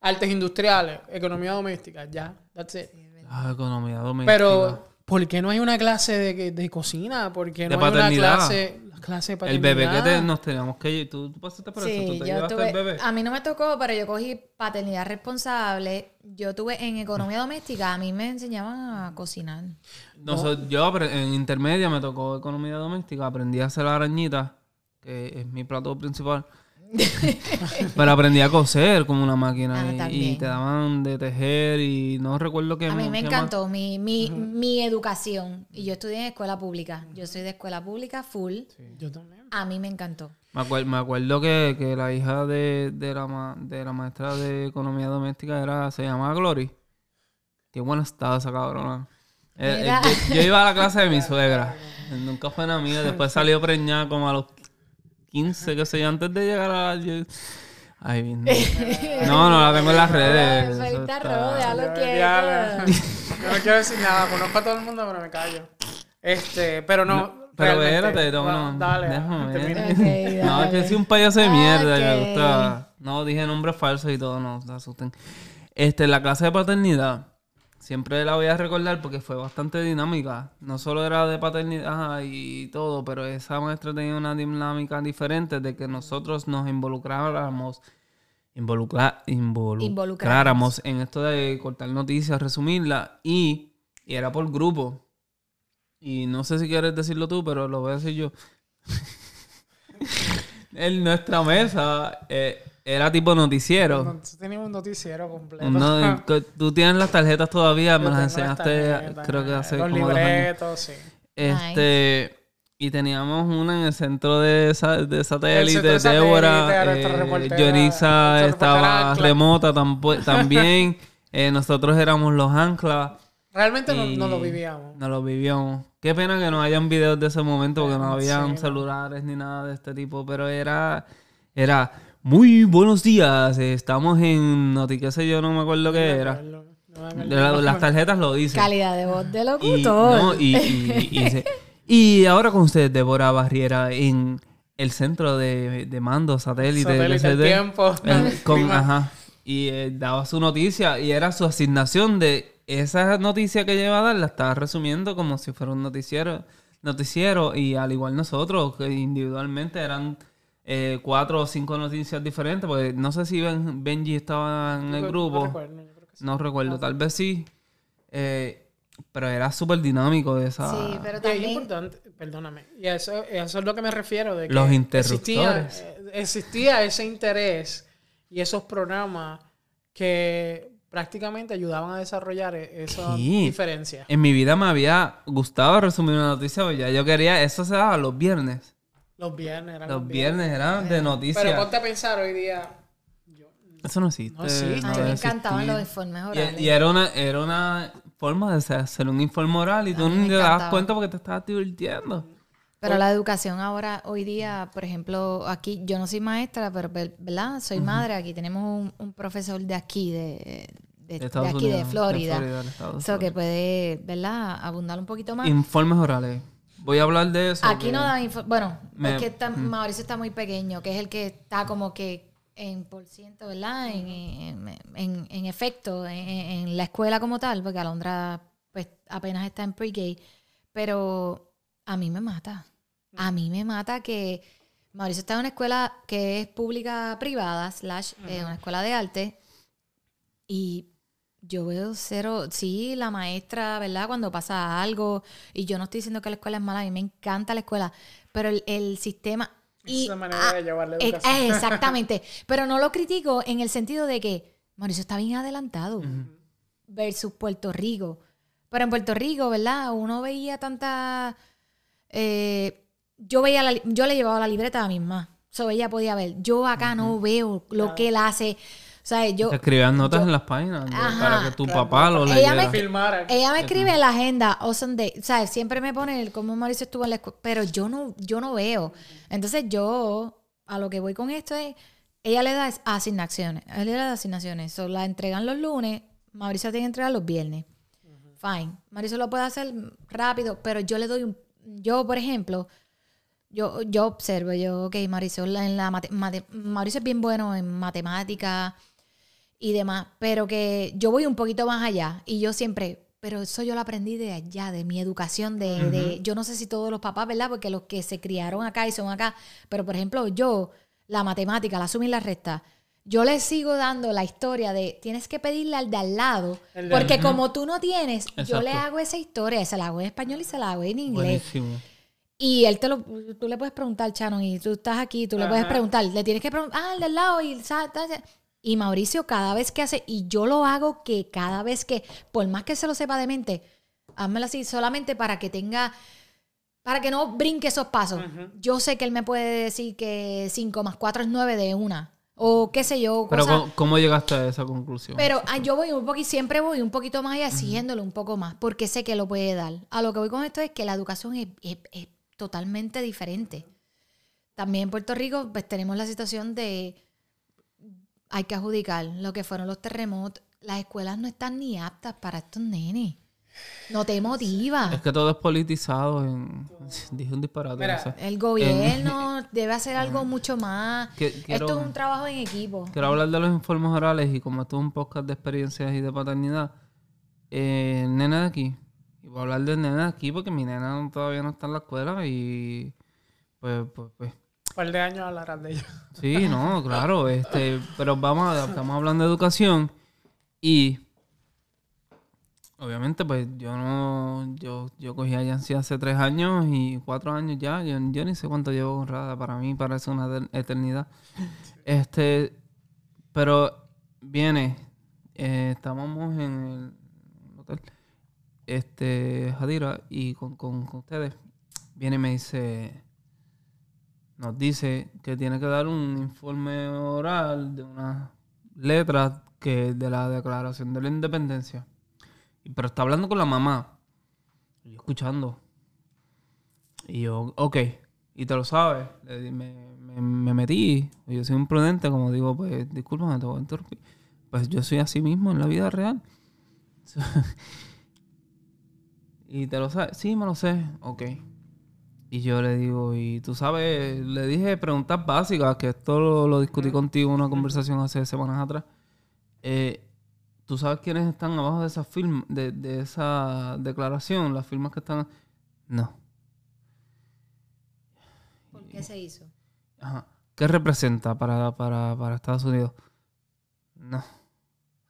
artes industriales, economía doméstica, ya, that's it. Ah, economía doméstica. Pero, ¿por qué no hay una clase de, de cocina? ¿Por qué no De hay una paternidad. clase, clase de el bebé que te, paternidad? nos teníamos que ir. ¿Tú, tú pasaste por eso? Sí, ¿Tú te yo tuve, al bebé? a mí no me tocó, pero yo cogí paternidad responsable. Yo tuve en economía doméstica, a mí me enseñaban a cocinar. No, so- yo en intermedia me tocó economía doméstica, aprendí a hacer la arañita, que es mi plato principal. *laughs* Pero aprendí a coser como una máquina Ah, y- te daban de tejer y no recuerdo qué A mí me encantó mi, mi, mi educación. Y yo estudié en escuela pública. Yo soy de escuela pública full. Yo también. A mí me encantó. Me, acuer- me acuerdo que, que la hija de, de, la ma- de la maestra de economía doméstica era se llamaba Glory. Qué buena estaba esa cabrona. Eh, eh, yo, yo iba a la clase de mi *laughs* suegra. Nunca fue una mía. Después salió preñada como a los 15, que sé yo, antes de llegar a... yo- Ay, bien. *laughs* No, no la tengo en las redes. Rojo, déjalo Ya, ya, *laughs* Yo no quiero decir nada, conozco a todo el mundo, pero me callo. Este, pero no. Pero espérate, no, Bueno, no, dale, déjame *laughs* No, es que soy un payaso de mierda y me gusta. No, dije nombres falsos y todo, no se asusten. Este, la clase de paternidad, siempre la voy a recordar porque fue bastante dinámica. No solo era de paternidad y todo, pero esa maestra tenía una dinámica diferente de que nosotros nos involucráramos. Involucra, involucráramos en esto de cortar noticias, resumirla y, y era por grupo. Y no sé si quieres decirlo tú, pero lo voy a decir yo. *laughs* en nuestra mesa eh, era tipo noticiero. Teníamos un noticiero completo. No, *laughs* tú tienes las tarjetas todavía, me las enseñaste tarjetas, creo que hace Los como dos años. libretos, sí. Este, y teníamos una en el centro de, de satélite, de Débora, eh, Yonisa estaba remota *laughs* también, eh, nosotros éramos los anclas, Realmente no, no lo vivíamos. No lo vivíamos. Qué pena que no hayan videos de ese momento porque no habían no. celulares ni nada de este tipo, pero era era muy buenos días, estamos en noti qué sé yo, no me acuerdo qué No era. no las tarjetas lo dicen. Calidad de voz de Y, locutor. no, y, y- y *laughs* dice, y ahora con ustedes, Débora Barriera, en el centro de, de mando satélite. Satélite, LCD, el tiempo. el- *laughs* con- ajá, y eh, daba su noticia y era su asignación de esa noticia que lleva a dar, la estaba resumiendo como si fuera un noticiero, noticiero y al igual nosotros, que individualmente eran eh, cuatro o cinco noticias diferentes, porque no sé si Ben- Benji estaba en el No grupo. recuerdo, yo creo que sí. No recuerdo, tal vez sí. Eh, pero era súper dinámico de esa... Sí, pero Y es también... importante, perdóname, y a eso, eso es lo que me refiero. De que Los Existía, interruptores. eh, existía ese interés y esos programas que prácticamente ayudaban a desarrollar e- esa Sí. diferencia. En mi vida me había gustado resumir una noticia, pero ya yo quería... Eso se daba los viernes. Los viernes eran Los viernes eran de Pero noticias. ponte a pensar hoy día. Eso no existe. No existe. A mí me encantaban los informes orales. y era una era una forma de hacer- un informe oral y tú no te encantaba. cuenta porque te estabas divirtiendo. Pero la educación ahora, hoy día, por ejemplo, aquí, yo no soy maestra, pero, ver- ¿verdad? Soy madre. Aquí tenemos un, un profesor de aquí, de, de, de Estados aquí, de Unidos, de Florida. De So, que puede, ¿verdad? Abundar un poquito más. Informes orales. Voy a hablar de eso. Aquí no da info- Bueno, Me- es que está- Mauricio está muy pequeño, que es el que está como que en por ciento, ¿verdad? En, en, en- en efecto, en, en la escuela como tal, porque Alondra pues apenas está en pre-K. Pero a mí me mata. A mí me mata que Mauricio está en una escuela que es pública privada, slash, eh, una escuela de arte. Y yo veo cero, sí, la maestra, ¿verdad? Cuando pasa algo, y yo no estoy diciendo que la escuela es mala, a mí me encanta la escuela, pero el, el sistema... Y, Esa manera de llevar la eh, educación. eh, exactamente, *laughs* pero no lo critico en el sentido de que Mauricio está bien adelantado versus Puerto Rico. Pero en Puerto Rico, ¿verdad? Uno veía tanta... eh, yo veía la yo le llevaba la libreta a mi mamá. So ella podía ver. Yo acá no veo lo que él hace. O sea, yo... Te escribían notas yo- en las páginas Ajá. para que tu Claro. papá lo Ella leyera. me- Filmar. Ella me escribe en la agenda Awesome Day. O sea, siempre me pone el cómo Mauricio estuvo en la escuela. Pero yo no, yo no veo. Entonces yo, a lo que voy con esto es, ella le da es- asignaciones. Ella le da asignaciones. So, la entregan los lunes, Mauricio tiene que entregar los viernes. Fine. Mauricio lo puede hacer rápido, pero yo le doy un... Yo, por ejemplo, yo, yo observo, yo, ok, Mauricio, en la mate- mate- Mauricio es bien bueno en matemáticas y demás, pero que yo voy un poquito más allá y yo siempre, pero eso yo lo aprendí de allá, de mi educación, de, de- yo no sé si todos los papás, ¿verdad? Porque los que se criaron acá y son acá, pero por ejemplo yo, la matemática, la suma y la resta, yo le sigo dando la historia de tienes que pedirle al de al lado, de- porque como tú no tienes, yo le Exacto. hago esa historia, se la hago en español y se la hago en inglés. Buenísimo. Y él te lo, tú le puedes preguntar, Shannon, y tú estás aquí, tú le puedes Ajá. preguntar, le tienes que preguntar, ah, el del lado, y, y Mauricio cada vez que hace, y yo lo hago que cada vez que, por más que se lo sepa de mente, házmelo así, solamente para que tenga, para que no brinque esos pasos. Yo sé que él me puede decir que 5 más 4 es 9 de una, o qué sé yo, Pero ¿cómo, cómo llegaste a esa conclusión? pero ah, yo voy un poquito, siempre voy un poquito más allá, siguiéndolo un poco más, porque sé que lo puede dar. A lo que voy con esto es que la educación es, es- es totalmente diferente. También en Puerto Rico, pues tenemos la situación de hay que adjudicar lo que fueron los terremotos. Las escuelas no están ni aptas para estos nenes. No te motiva. es que todo es politizado. En... *laughs* Dije un disparate. Mira, no sé. El gobierno *laughs* debe hacer algo mucho más. Que- quiero- Esto es un trabajo en equipo. Quiero hablar de los informes orales y como esto es un podcast de experiencias y de paternidad, eh, el nene de aquí. Y voy a hablar del nene de aquí porque mi nena todavía no está en la escuela y pues, pues, pues. Par de años hablarás de ello. Sí, no, claro, este, pero vamos a, estamos hablando de educación y obviamente pues yo no, yo, yo cogí a Yancy hace tres años y cuatro años ya, yo, ni sé cuánto llevo honrada, para mí parece una eternidad. Este, pero viene, eh, estábamos en el hotel, este, Jadira, y con, con, con ustedes, viene y me dice, nos dice que tiene que dar un informe oral de unas letras que de la Declaración de la Independencia. Pero está hablando con la mamá. Y escuchando. Y yo, ok. Y te lo sabes. Me metí. Yo soy imprudente, como digo, pues discúlpame, te voy a interrumpir. Pues yo soy así mismo en la vida real. *laughs* y te lo sabes. Sí, me lo sé. Ok. Y yo le digo, y tú sabes, le dije preguntas básicas, que esto lo, discutí contigo en una conversación hace semanas atrás. Eh, ¿Tú sabes quiénes están abajo de esa film, de, de esa declaración? Las firmas que están. No. ¿Por qué se hizo? Ajá. ¿Qué representa para, para, para Estados Unidos? No.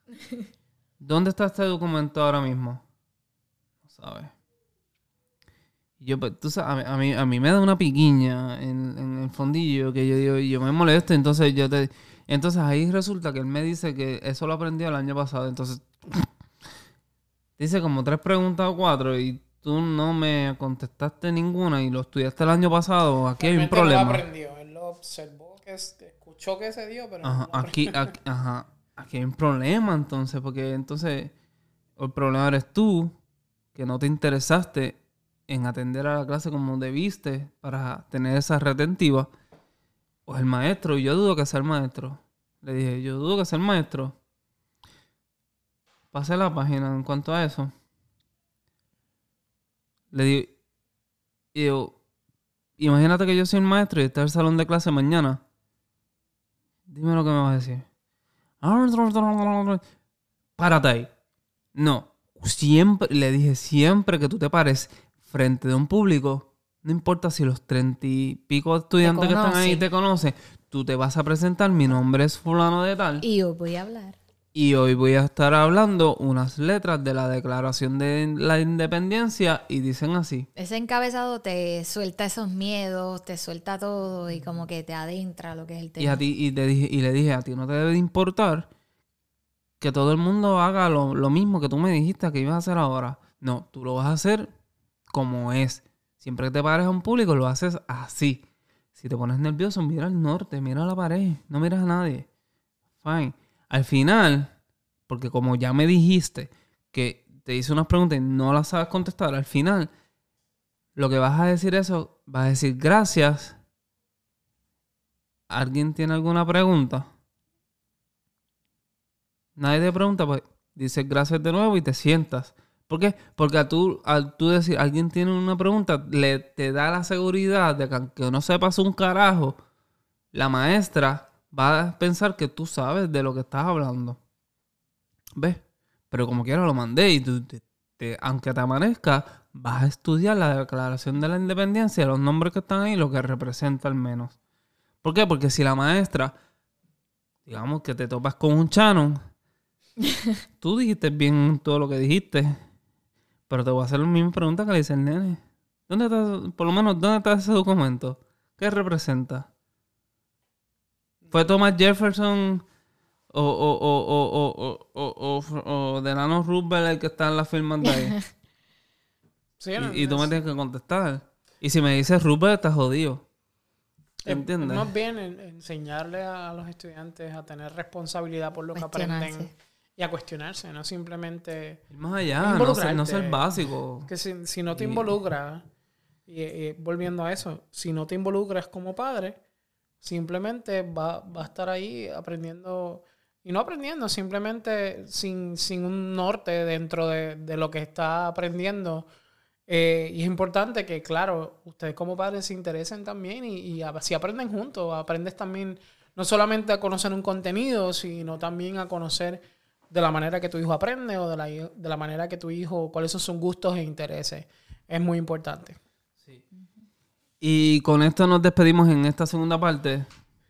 *laughs* ¿Dónde está este documento ahora mismo? No sabes. Yo, pues, tú sabes, a mí, a mí, me da una piquiña en, en, el fondillo que yo digo, yo me molesto, entonces yo te... Entonces ahí resulta que él me dice que eso lo aprendió el año pasado, entonces... *clears throat* dice como tres preguntas o cuatro y tú no me contestaste ninguna y lo estudiaste el año pasado, aquí hay un problema. Lo aprendió, él lo observó, que escuchó que se dio, pero... Ajá, aquí, aquí, ajá, aquí hay un problema entonces, porque entonces el problema eres tú, que no te interesaste en atender a la clase como debiste para tener esa retentiva, pues el maestro, y yo dudo que sea el maestro. Le dije, yo dudo que sea el maestro. Pase la página en cuanto a eso. Le digo, y digo, imagínate que yo soy el maestro y está el salón de clase mañana. Dime lo que me vas a decir. Párate ahí. No, siempre, le dije, siempre que tú te pares frente de un público, no importa si los treinta y pico estudiantes que están ahí te conocen, tú te vas a presentar, mi nombre es fulano de tal. Y hoy voy a hablar. Y hoy voy a estar hablando unas letras de la Declaración de la Independencia y dicen así. Ese encabezado te suelta esos miedos, te suelta todo y como que te adentra lo que es el tema. Y, a ti, y, te dije, y le dije, a ti no te debe de importar que todo el mundo haga lo, lo mismo que tú me dijiste que ibas a hacer ahora. No, tú lo vas a hacer como es. Siempre que te pares a un público, lo haces así. Si te pones nervioso, mira al norte, mira a la pared, no miras a nadie. Fine. Al final, porque como ya me dijiste que te hice unas preguntas y no las sabes contestar, al final, lo que vas a decir eso, vas a decir gracias. ¿Alguien tiene alguna pregunta? Nadie te pregunta, pues dices gracias de nuevo y te sientas. ¿Por qué? Porque a tú, al tú decir, alguien tiene una pregunta, le, te da la seguridad de que aunque no sepas un carajo, la maestra va a pensar que tú sabes de lo que estás hablando. ¿Ves? Pero como quiera lo mandé y tú, aunque te amanezca, vas a estudiar la declaración de la independencia, los nombres que están ahí, lo que representa al menos. ¿Por qué? Porque si la maestra, digamos que te topas con un chano, *laughs* tú dijiste bien todo lo que dijiste pero te voy a hacer la misma pregunta que le dice el nene. ¿Dónde está, por lo menos, dónde está ese documento? ¿Qué representa? ¿Fue Thomas Jefferson o, o, o, o, o, Delano Roosevelt el que está en la firma de ahí? *laughs* sí, y, y, tú me tienes que contestar. Y si me dices Roosevelt, estás jodido. ¿Entiendes? Más bien enseñarle a los estudiantes a tener responsabilidad por lo que aprenden y a cuestionarse, no simplemente... más allá, no ser, no ser, básico. Que si, si no te involucras, y, volviendo a eso, si no te involucras como padre, simplemente va, va a estar ahí aprendiendo, y no aprendiendo, simplemente sin, sin un norte dentro de, de lo que está aprendiendo. Eh, y es importante que, claro, ustedes como padres se interesen también y, y así aprenden juntos, aprendes también no solamente a conocer un contenido, sino también a conocer de la manera que tu hijo aprende o de la, de la manera que tu hijo, cuáles son sus gustos e intereses. Es muy importante. Sí. Y con esto nos despedimos en esta segunda parte.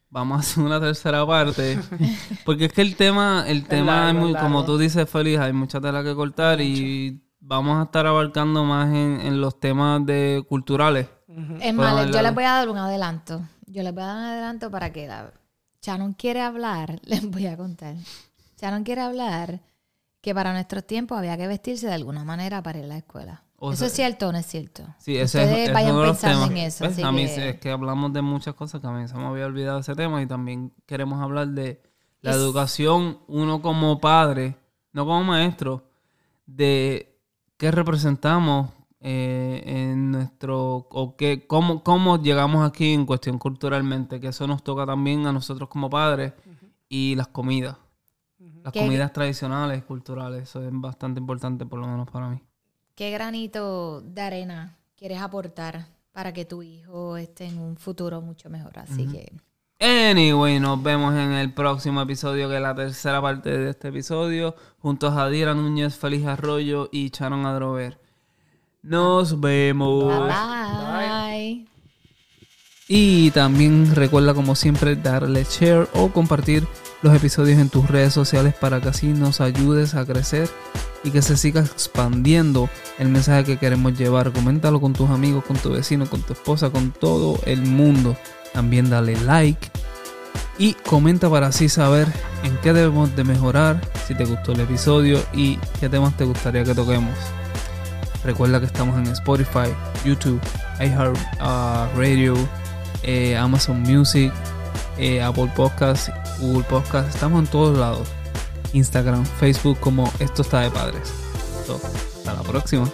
Vamos a hacer una tercera parte. *laughs* Porque es que el tema, el tema es muy, como tú dices, Feliz, hay mucha tela que cortar y vamos a estar abarcando más en, los temas de culturales. Es más, yo les voy a dar un adelanto. Yo les voy a dar un adelanto para que la no quiere hablar. *laughs* Les voy a contar. Sharon quiere hablar que para nuestros tiempos había que vestirse de alguna manera para ir a la escuela. ¿Eso es cierto o no es cierto? Sí, ese Ustedes es, vayan pensando en eso. A mí es que hablamos de muchas cosas que a mí se me había olvidado ese tema y también queremos hablar de la educación, uno como padre, no como maestro, de qué representamos eh, en nuestro, o qué, cómo, cómo llegamos aquí en cuestión culturalmente, que eso nos toca también a nosotros como padres, y las comidas. Las ¿Qué- comidas tradicionales, culturales, eso es bastante importante por lo menos para mí. ¿Qué granito de arena quieres aportar para que tu hijo esté en un futuro mucho mejor? Así que Anyway, nos vemos en el próximo episodio, que es la tercera parte de este episodio, junto a Jadira Núñez, Feliz Arroyo y Sharon Adrover. Nos vemos. bye. Y también recuerda como siempre darle share o compartir los episodios en tus redes sociales para que así nos ayudes a crecer y que se siga expandiendo el mensaje que queremos llevar. Coméntalo con tus amigos, con tu vecino, con tu esposa, con todo el mundo. También dale like y comenta para así saber en qué debemos de mejorar, si te gustó el episodio y qué temas te gustaría que toquemos. Recuerda que estamos en Spotify, YouTube, iHeartRadio, eh, Amazon Music, eh, Apple Podcasts, Google Podcasts. Estamos en todos lados. Instagram, Facebook, como Esto está de padres. Hasta la próxima.